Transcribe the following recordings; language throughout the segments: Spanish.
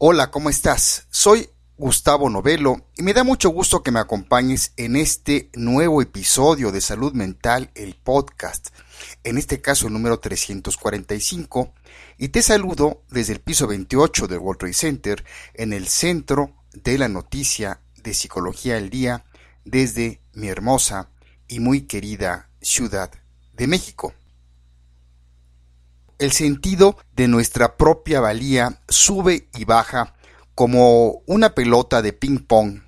Hola, ¿cómo estás? Soy Gustavo Novelo y me da mucho gusto que me acompañes en este nuevo episodio de Salud Mental, el podcast, en este caso el número 345, y te saludo desde el piso 28 del World Center en el centro de la noticia de Psicología del Día desde mi hermosa y muy querida Ciudad de México. El sentido de nuestra propia valía sube y baja como una pelota de ping-pong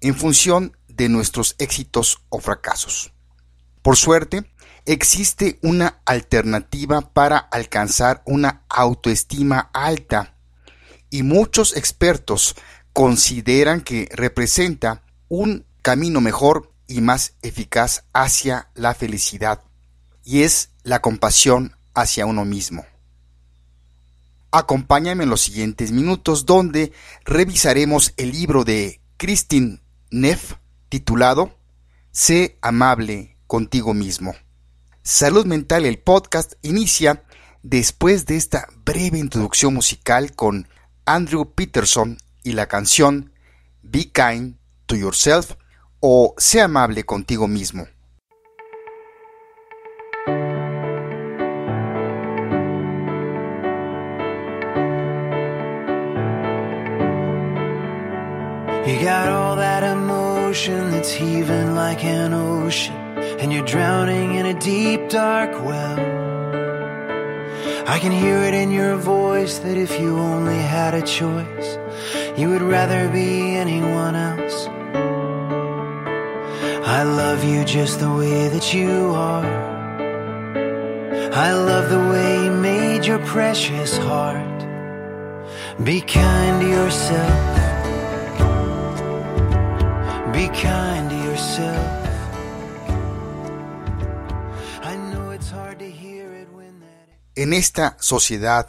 en función de nuestros éxitos o fracasos. Por suerte, existe una alternativa para alcanzar una autoestima alta y muchos expertos consideran que representa un camino mejor y más eficaz hacia la felicidad y es la compasión hacia uno mismo. Acompáñame en los siguientes minutos donde revisaremos el libro de Christine Neff titulado Sé amable contigo mismo. Salud Mental, el podcast, inicia después de esta breve introducción musical con Andrew Peterson y la canción Be Kind to Yourself o Sé amable contigo mismo. You got all that emotion that's heaving like an ocean, and you're drowning in a deep, dark well. I can hear it in your voice that if you only had a choice, you would rather be anyone else. I love you just the way that you are. I love the way you made your precious heart. Be kind to yourself. En esta sociedad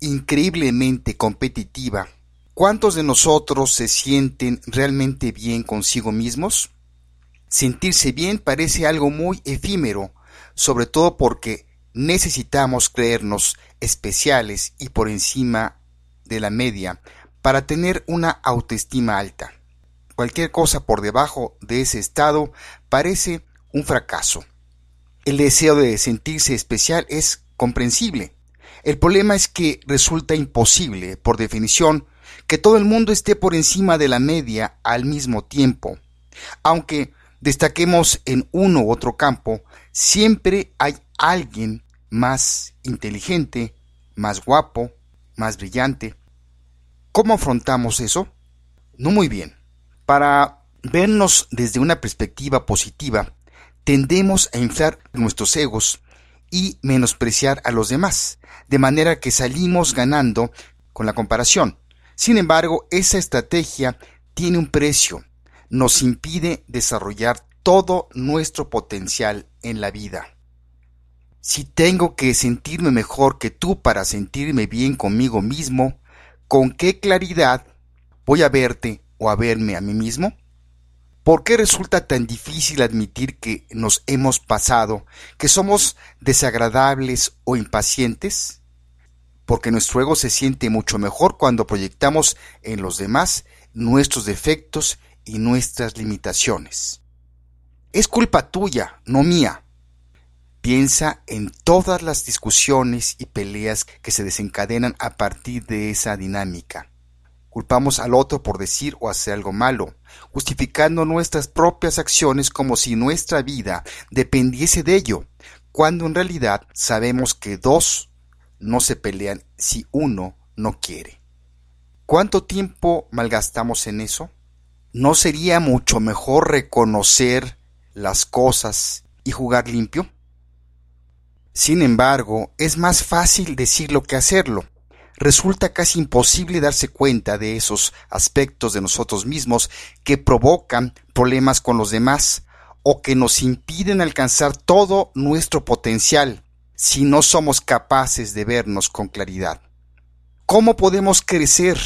increíblemente competitiva, ¿cuántos de nosotros se sienten realmente bien consigo mismos? Sentirse bien parece algo muy efímero, sobre todo porque necesitamos creernos especiales y por encima de la media para tener una autoestima alta. Cualquier cosa por debajo de ese estado parece un fracaso. El deseo de sentirse especial es comprensible. El problema es que resulta imposible, por definición, que todo el mundo esté por encima de la media al mismo tiempo. Aunque destaquemos en uno u otro campo, siempre hay alguien más inteligente, más guapo, más brillante. ¿Cómo afrontamos eso? No muy bien. Para vernos desde una perspectiva positiva, tendemos a inflar nuestros egos y menospreciar a los demás, de manera que salimos ganando con la comparación. Sin embargo, esa estrategia tiene un precio, nos impide desarrollar todo nuestro potencial en la vida. Si tengo que sentirme mejor que tú para sentirme bien conmigo mismo, ¿con qué claridad voy a verte o a verme a mí mismo? ¿Por qué resulta tan difícil admitir que nos hemos pasado, que somos desagradables o impacientes? Porque nuestro ego se siente mucho mejor cuando proyectamos en los demás nuestros defectos y nuestras limitaciones. Es culpa tuya, no mía. Piensa en todas las discusiones y peleas que se desencadenan a partir de esa dinámica. Culpamos al otro por decir o hacer algo malo, justificando nuestras propias acciones como si nuestra vida dependiese de ello, cuando en realidad sabemos que dos no se pelean si uno no quiere. ¿Cuánto tiempo malgastamos en eso? ¿No sería mucho mejor reconocer las cosas y jugar limpio? Sin embargo, es más fácil decirlo que hacerlo resulta casi imposible darse cuenta de esos aspectos de nosotros mismos que provocan problemas con los demás o que nos impiden alcanzar todo nuestro potencial si no somos capaces de vernos con claridad. ¿Cómo podemos crecer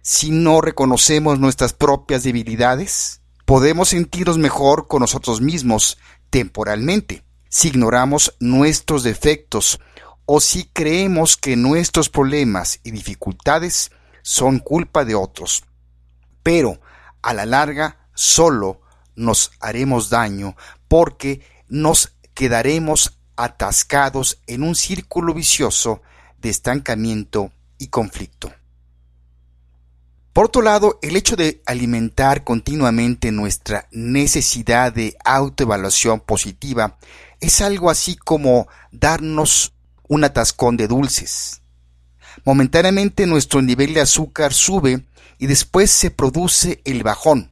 si no reconocemos nuestras propias debilidades? Podemos sentirnos mejor con nosotros mismos temporalmente si ignoramos nuestros defectos o si creemos que nuestros problemas y dificultades son culpa de otros. Pero a la larga solo nos haremos daño porque nos quedaremos atascados en un círculo vicioso de estancamiento y conflicto. Por otro lado, el hecho de alimentar continuamente nuestra necesidad de autoevaluación positiva es algo así como darnos un atascón de dulces. Momentáneamente nuestro nivel de azúcar sube y después se produce el bajón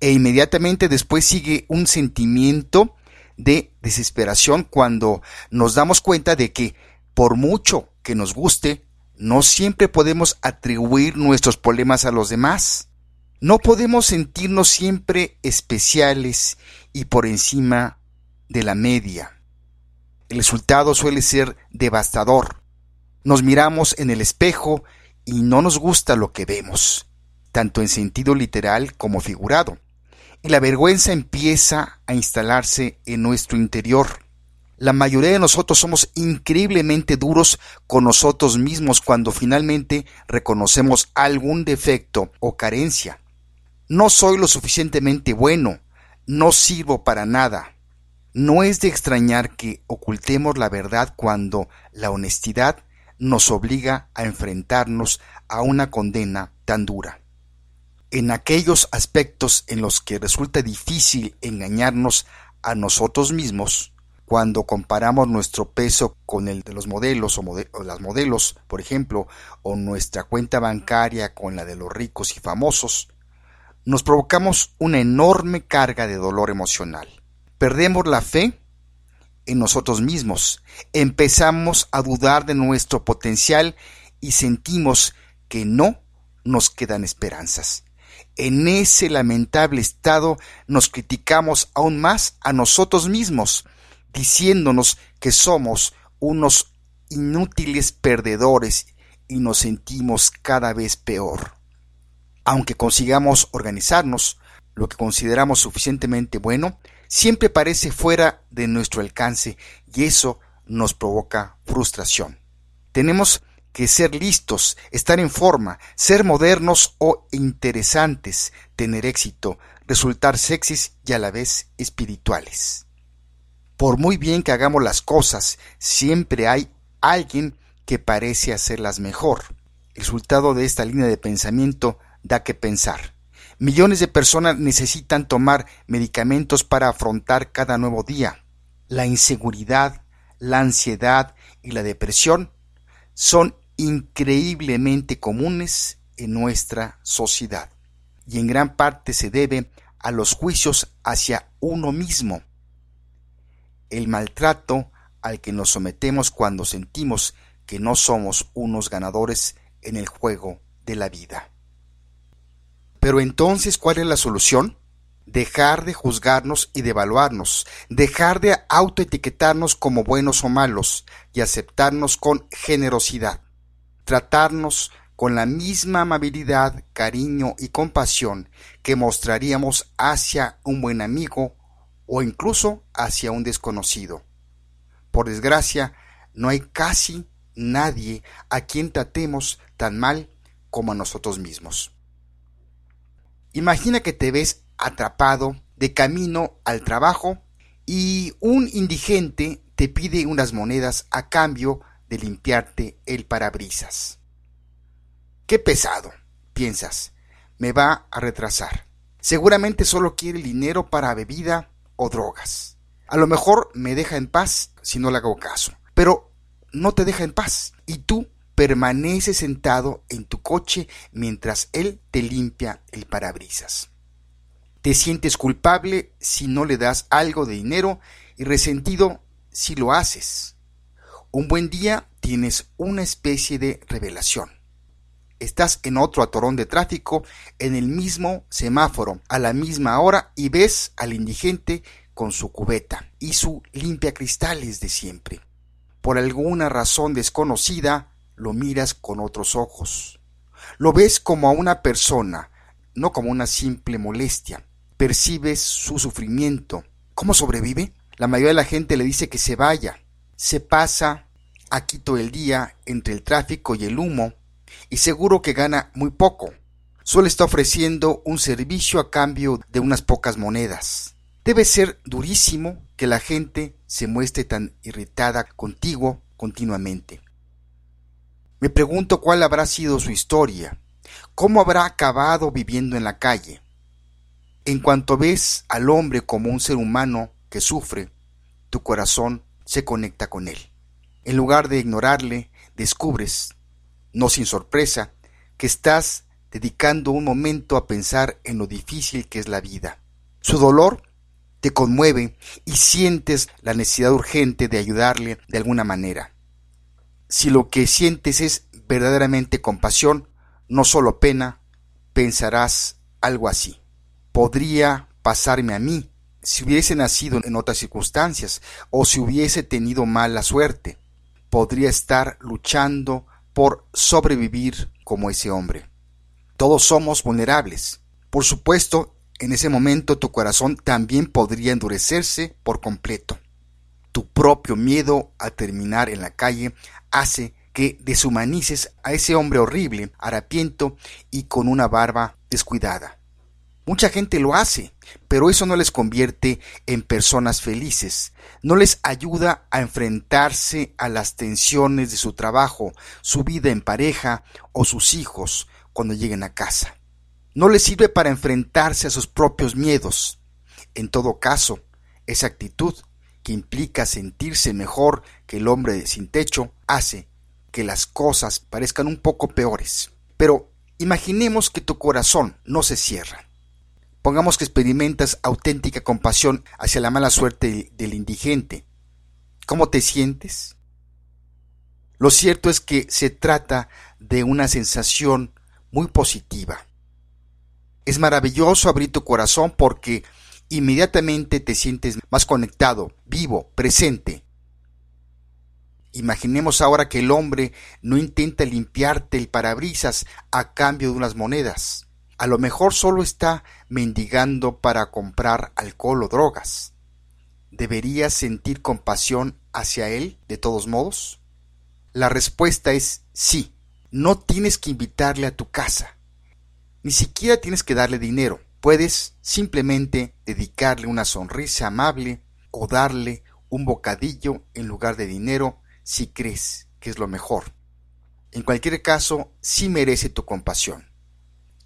e inmediatamente después sigue un sentimiento de desesperación cuando nos damos cuenta de que por mucho que nos guste, no siempre podemos atribuir nuestros problemas a los demás. No podemos sentirnos siempre especiales y por encima de la media. El resultado suele ser devastador. Nos miramos en el espejo y no nos gusta lo que vemos, tanto en sentido literal como figurado y la vergüenza empieza a instalarse en nuestro interior. La mayoría de nosotros somos increíblemente duros con nosotros mismos cuando finalmente reconocemos algún defecto o carencia. No soy lo suficientemente bueno, no sirvo para nada. No es de extrañar que ocultemos la verdad cuando la honestidad nos obliga a enfrentarnos a una condena tan dura en aquellos aspectos en los que resulta difícil engañarnos a nosotros mismos, cuando comparamos nuestro peso con el de los modelos o, las modelos, por ejemplo, o nuestra cuenta bancaria con la de los ricos y famosos, nos provocamos una enorme carga de dolor emocional. Perdemos la fe en nosotros mismos, empezamos a dudar de nuestro potencial y sentimos que no nos quedan esperanzas. En ese lamentable estado nos criticamos aún más a nosotros mismos, diciéndonos que somos unos inútiles perdedores y nos sentimos cada vez peor. Aunque consigamos organizarnos, lo que consideramos suficientemente bueno, siempre parece fuera de nuestro alcance y eso nos provoca frustración. Tenemos que ser listos, estar en forma, ser modernos o interesantes, tener éxito, resultar sexys y a la vez espirituales. Por muy bien que hagamos las cosas, siempre hay alguien que parece hacerlas mejor. El resultado de esta línea de pensamiento da que pensar. Millones de personas necesitan tomar medicamentos para afrontar cada nuevo día. La inseguridad, la ansiedad y la depresión son increíblemente comunes en nuestra sociedad y en gran parte se debe a los juicios hacia uno mismo, el maltrato al que nos sometemos cuando sentimos que no somos unos ganadores en el juego de la vida. Pero entonces, ¿cuál es la solución? Dejar de juzgarnos y de evaluarnos, dejar de autoetiquetarnos como buenos o malos y aceptarnos con generosidad tratarnos con la misma amabilidad, cariño y compasión que mostraríamos hacia un buen amigo o incluso hacia un desconocido. Por desgracia, no hay casi nadie a quien tratemos tan mal como a nosotros mismos. Imagina que te ves atrapado de camino al trabajo y un indigente te pide unas monedas a cambio de limpiarte el parabrisas. Qué pesado, piensas, me va a retrasar. Seguramente solo quiere dinero para bebida o drogas. A lo mejor me deja en paz si no le hago caso, pero no te deja en paz y tú permaneces sentado en tu coche mientras él te limpia el parabrisas. Te sientes culpable si no le das algo de dinero y resentido si lo haces. Un buen día tienes una especie de revelación. Estás en otro atorón de tráfico, en el mismo semáforo, a la misma hora, y ves al indigente con su cubeta y su limpia cristales de siempre. Por alguna razón desconocida, lo miras con otros ojos. Lo ves como a una persona, no como una simple molestia. Percibes su sufrimiento. ¿Cómo sobrevive? La mayoría de la gente le dice que se vaya, se pasa aquí todo el día entre el tráfico y el humo y seguro que gana muy poco. Solo está ofreciendo un servicio a cambio de unas pocas monedas. Debe ser durísimo que la gente se muestre tan irritada contigo continuamente. Me pregunto cuál habrá sido su historia, cómo habrá acabado viviendo en la calle. En cuanto ves al hombre como un ser humano que sufre, tu corazón se conecta con él. En lugar de ignorarle, descubres, no sin sorpresa, que estás dedicando un momento a pensar en lo difícil que es la vida. Su dolor te conmueve y sientes la necesidad urgente de ayudarle de alguna manera. Si lo que sientes es verdaderamente compasión, no solo pena, pensarás algo así. Podría pasarme a mí si hubiese nacido en otras circunstancias o si hubiese tenido mala suerte. Podría estar luchando por sobrevivir como ese hombre. Todos somos vulnerables. Por supuesto, en ese momento tu corazón también podría endurecerse por completo. Tu propio miedo a terminar en la calle hace que deshumanices a ese hombre horrible, harapiento y con una barba descuidada. Mucha gente lo hace, pero eso no les convierte en personas felices, no les ayuda a enfrentarse a las tensiones de su trabajo, su vida en pareja o sus hijos cuando lleguen a casa. No les sirve para enfrentarse a sus propios miedos. En todo caso, esa actitud, que implica sentirse mejor que el hombre sin techo, hace que las cosas parezcan un poco peores. Pero imaginemos que tu corazón no se cierra Pongamos que experimentas auténtica compasión hacia la mala suerte del indigente. ¿Cómo te sientes? Lo cierto es que se trata de una sensación muy positiva. Es maravilloso abrir tu corazón porque inmediatamente te sientes más conectado, vivo, presente. Imaginemos ahora que el hombre no intenta limpiarte el parabrisas a cambio de unas monedas. A lo mejor solo está mendigando para comprar alcohol o drogas. ¿Deberías sentir compasión hacia él de todos modos? La respuesta es sí. No tienes que invitarle a tu casa. Ni siquiera tienes que darle dinero. Puedes simplemente dedicarle una sonrisa amable o darle un bocadillo en lugar de dinero si crees que es lo mejor. En cualquier caso, sí merece tu compasión.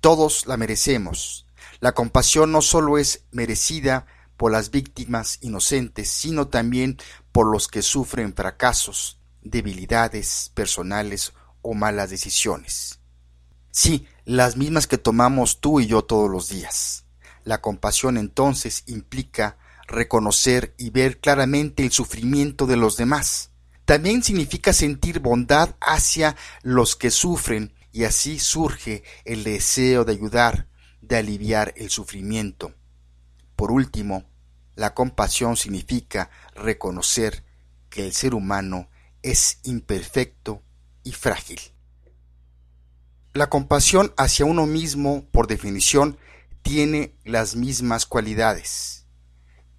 Todos la merecemos. La compasión no solo es merecida por las víctimas inocentes, sino también por los que sufren fracasos, debilidades personales o malas decisiones. Sí, las mismas que tomamos tú y yo todos los días. La compasión entonces implica reconocer y ver claramente el sufrimiento de los demás. También significa sentir bondad hacia los que sufren y así surge el deseo de ayudar, de aliviar el sufrimiento. Por último, la compasión significa reconocer que el ser humano es imperfecto y frágil. La compasión hacia uno mismo, por definición, tiene las mismas cualidades.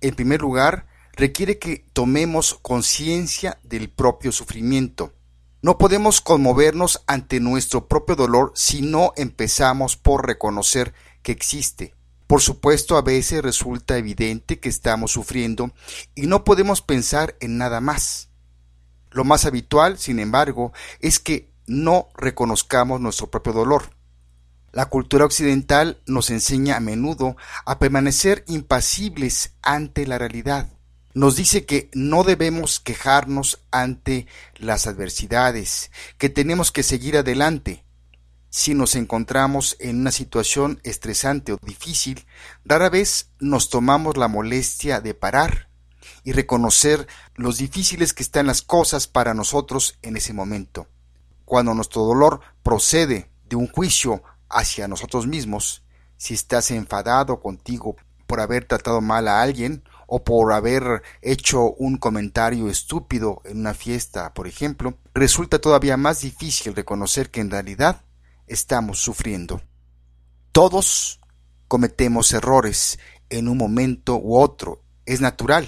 En primer lugar, requiere que tomemos conciencia del propio sufrimiento, no podemos conmovernos ante nuestro propio dolor si no empezamos por reconocer que existe. Por supuesto, a veces resulta evidente que estamos sufriendo y no podemos pensar en nada más. Lo más habitual, sin embargo, es que no reconozcamos nuestro propio dolor. La cultura occidental nos enseña a menudo a permanecer impasibles ante la realidad nos dice que no debemos quejarnos ante las adversidades, que tenemos que seguir adelante. Si nos encontramos en una situación estresante o difícil, rara vez nos tomamos la molestia de parar y reconocer los difíciles que están las cosas para nosotros en ese momento. Cuando nuestro dolor procede de un juicio hacia nosotros mismos, si estás enfadado contigo por haber tratado mal a alguien o por haber hecho un comentario estúpido en una fiesta, por ejemplo, resulta todavía más difícil reconocer que en realidad estamos sufriendo. Todos cometemos errores en un momento u otro, es natural.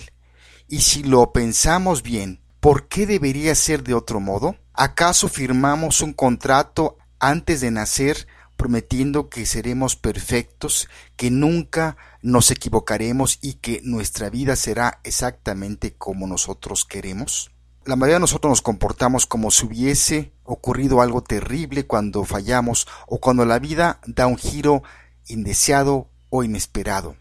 Y si lo pensamos bien, ¿por qué debería ser de otro modo? ¿Acaso firmamos un contrato antes de nacer prometiendo que seremos perfectos, que nunca nos equivocaremos y que nuestra vida será exactamente como nosotros queremos? La mayoría de nosotros nos comportamos como si hubiese ocurrido algo terrible cuando fallamos o cuando la vida da un giro indeseado o inesperado.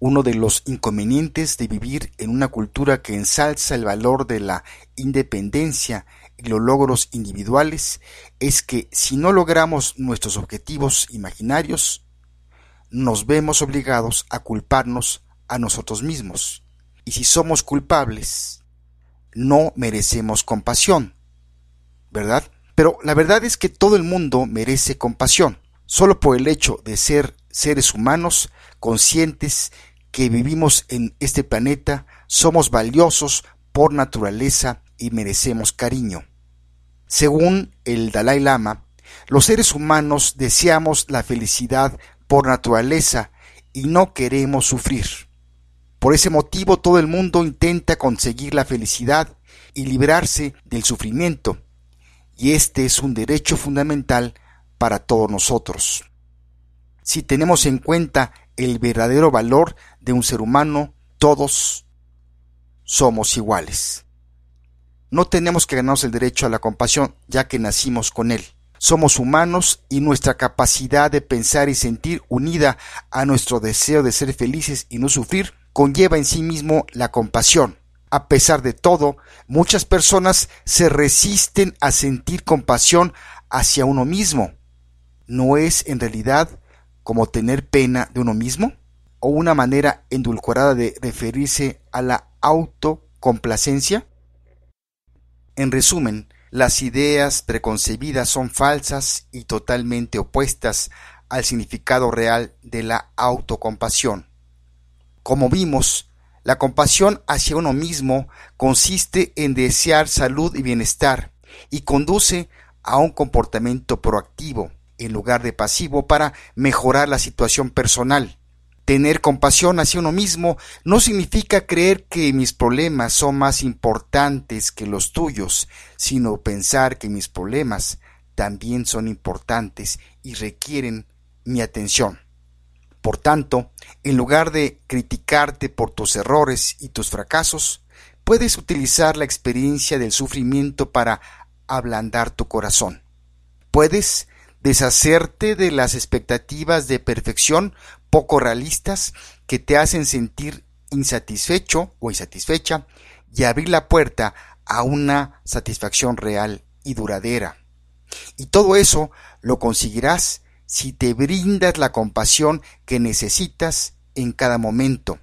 Uno de los inconvenientes de vivir en una cultura que ensalza el valor de la independencia los logros individuales es que si no logramos nuestros objetivos imaginarios, nos vemos obligados a culparnos a nosotros mismos. Y si somos culpables, no merecemos compasión, ¿verdad? Pero la verdad es que todo el mundo merece compasión, solo por el hecho de ser seres humanos conscientes que vivimos en este planeta, somos valiosos por naturaleza y merecemos cariño. Según el Dalai Lama, los seres humanos deseamos la felicidad por naturaleza y no queremos sufrir. Por ese motivo todo el mundo intenta conseguir la felicidad y librarse del sufrimiento, y este es un derecho fundamental para todos nosotros. Si tenemos en cuenta el verdadero valor de un ser humano, todos somos iguales. No tenemos que ganarnos el derecho a la compasión, ya que nacimos con él. Somos humanos y nuestra capacidad de pensar y sentir unida a nuestro deseo de ser felices y no sufrir conlleva en sí mismo la compasión. A pesar de todo, muchas personas se resisten a sentir compasión hacia uno mismo. ¿No es en realidad como tener pena de uno mismo? ¿O una manera endulcorada de referirse a la autocomplacencia? En resumen, las ideas preconcebidas son falsas y totalmente opuestas al significado real de la autocompasión. Como vimos, la compasión hacia uno mismo consiste en desear salud y bienestar y conduce a un comportamiento proactivo en lugar de pasivo para mejorar la situación personal. Tener compasión hacia uno mismo no significa creer que mis problemas son más importantes que los tuyos, sino pensar que mis problemas también son importantes y requieren mi atención. Por tanto, en lugar de criticarte por tus errores y tus fracasos, puedes utilizar la experiencia del sufrimiento para ablandar tu corazón. Puedes deshacerte de las expectativas de perfección poco realistas que te hacen sentir insatisfecho o insatisfecha y abrir la puerta a una satisfacción real y duradera. Y todo eso lo conseguirás si te brindas la compasión que necesitas en cada momento.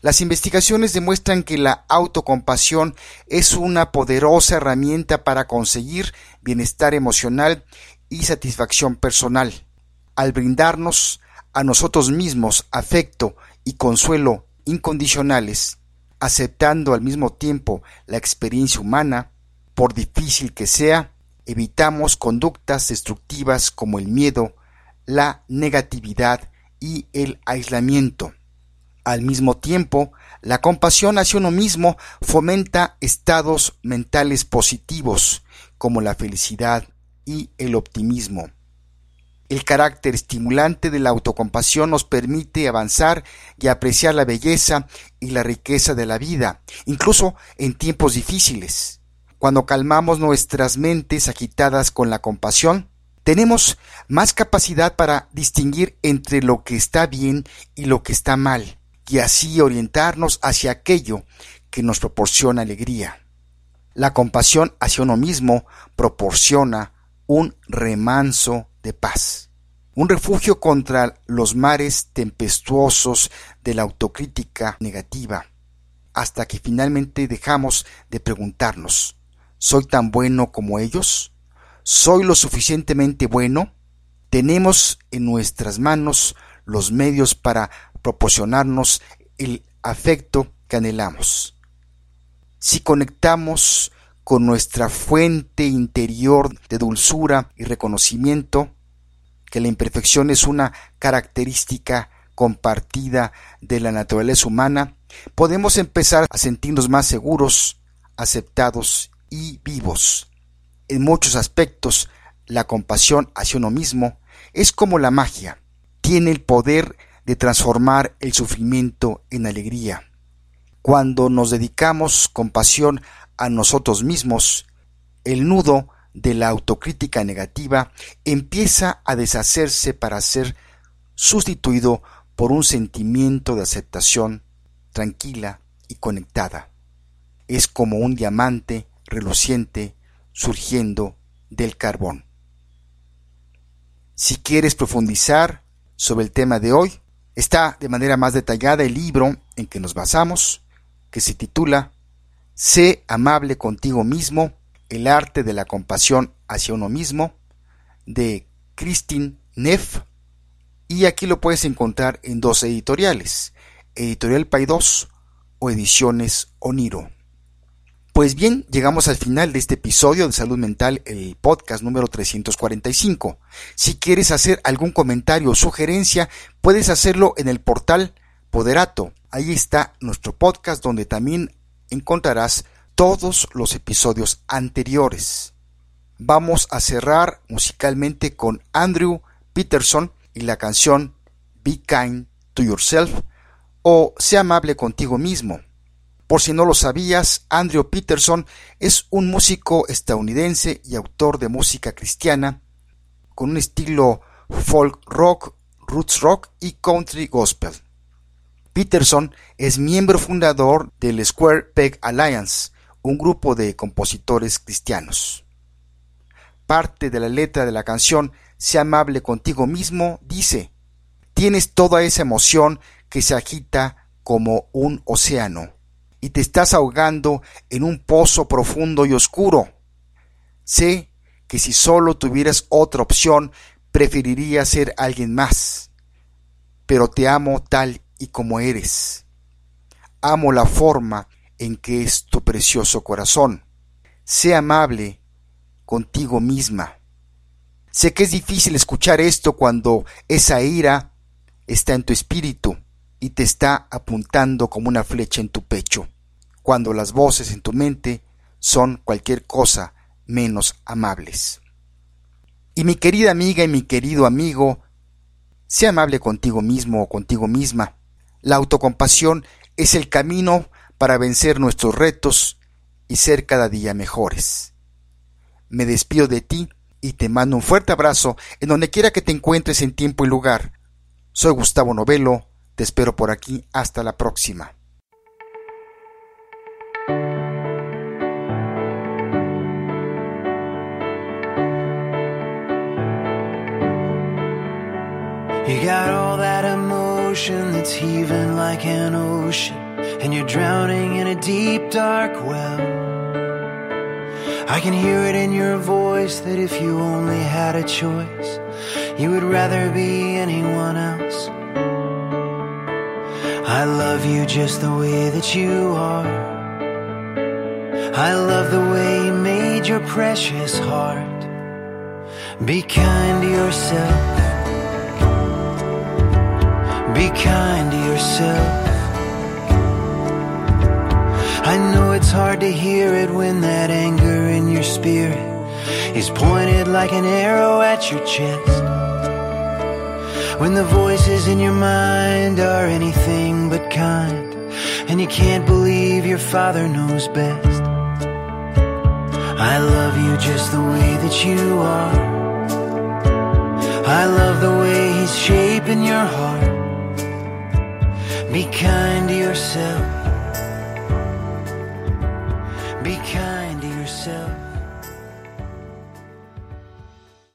Las investigaciones demuestran que la autocompasión es una poderosa herramienta para conseguir bienestar emocional y satisfacción personal. Al brindarnos a nosotros mismos afecto y consuelo incondicionales, aceptando al mismo tiempo la experiencia humana, por difícil que sea, evitamos conductas destructivas como el miedo, la negatividad y el aislamiento. Al mismo tiempo, la compasión hacia uno mismo fomenta estados mentales positivos como la felicidad, y el optimismo. El carácter estimulante de la autocompasión nos permite avanzar y apreciar la belleza y la riqueza de la vida, incluso en tiempos difíciles. Cuando calmamos nuestras mentes agitadas con la compasión, tenemos más capacidad para distinguir entre lo que está bien y lo que está mal, y así orientarnos hacia aquello que nos proporciona alegría. La compasión hacia uno mismo proporciona un remanso de paz, un refugio contra los mares tempestuosos de la autocrítica negativa, hasta que finalmente dejamos de preguntarnos, ¿soy tan bueno como ellos? ¿Soy lo suficientemente bueno? Tenemos en nuestras manos los medios para proporcionarnos el afecto que anhelamos. Si conectamos con nuestra fuente interior de dulzura y reconocimiento, que la imperfección es una característica compartida de la naturaleza humana, podemos empezar a sentirnos más seguros, aceptados y vivos. En muchos aspectos, la compasión hacia uno mismo es como la magia. Tiene el poder de transformar el sufrimiento en alegría. Cuando nos dedicamos con pasión a nosotros mismos, el nudo de la autocrítica negativa empieza a deshacerse para ser sustituido por un sentimiento de aceptación tranquila y conectada. Es como un diamante reluciente surgiendo del carbón. Si quieres profundizar sobre el tema de hoy, está de manera más detallada el libro en que nos basamos, que se titula Sé amable contigo mismo, el arte de la compasión hacia uno mismo, de Christine Neff, y aquí lo puedes encontrar en dos editoriales, Editorial Paidós o Ediciones Oniro. Pues bien, llegamos al final de este episodio de Salud Mental, el podcast número 345. Si quieres hacer algún comentario o sugerencia, puedes hacerlo en el portal Poderato. Ahí está nuestro podcast donde también encontrarás todos los episodios anteriores. Vamos a cerrar musicalmente con Andrew Peterson y la canción Be Kind to Yourself o Sea amable contigo mismo por si no lo sabías, Andrew Peterson es un músico estadounidense y autor de música cristiana con un estilo folk rock, roots rock y country gospel. Peterson es miembro fundador del Square Peg Alliance, un grupo de compositores cristianos. Parte de la letra de la canción Sea amable contigo mismo dice, tienes toda esa emoción que se agita como un océano y te estás ahogando en un pozo profundo y oscuro. Sé que si solo tuvieras otra opción, preferiría ser alguien más, pero te amo tal y como eres. Amo la forma en que es tu precioso corazón. Sé amable contigo misma. Sé que es difícil escuchar esto cuando esa ira está en tu espíritu y te está apuntando como una flecha en tu pecho cuando las voces en tu mente son cualquier cosa menos amables. Y mi querida amiga y mi querido amigo, sea amable contigo mismo o contigo misma. La autocompasión es el camino para vencer nuestros retos y ser cada día mejores. Me despido de ti y te mando un fuerte abrazo en donde quiera que te encuentres en tiempo y lugar. Soy Gustavo Novelo, te espero por aquí hasta la próxima. That's heaving like an ocean, and you're drowning in a deep, dark well. I can hear it in your voice that if you only had a choice, you would rather be anyone else. I love you just the way that you are. I love the way you made your precious heart. Be kind to yourself. Be kind to yourself. I know it's hard to hear it when that anger in your spirit is pointed like an arrow at your chest. When the voices in your mind are anything but kind, and you can't believe your father knows best. I love you just the way that you are. I love the way he's shaping your heart. Be kind to yourself.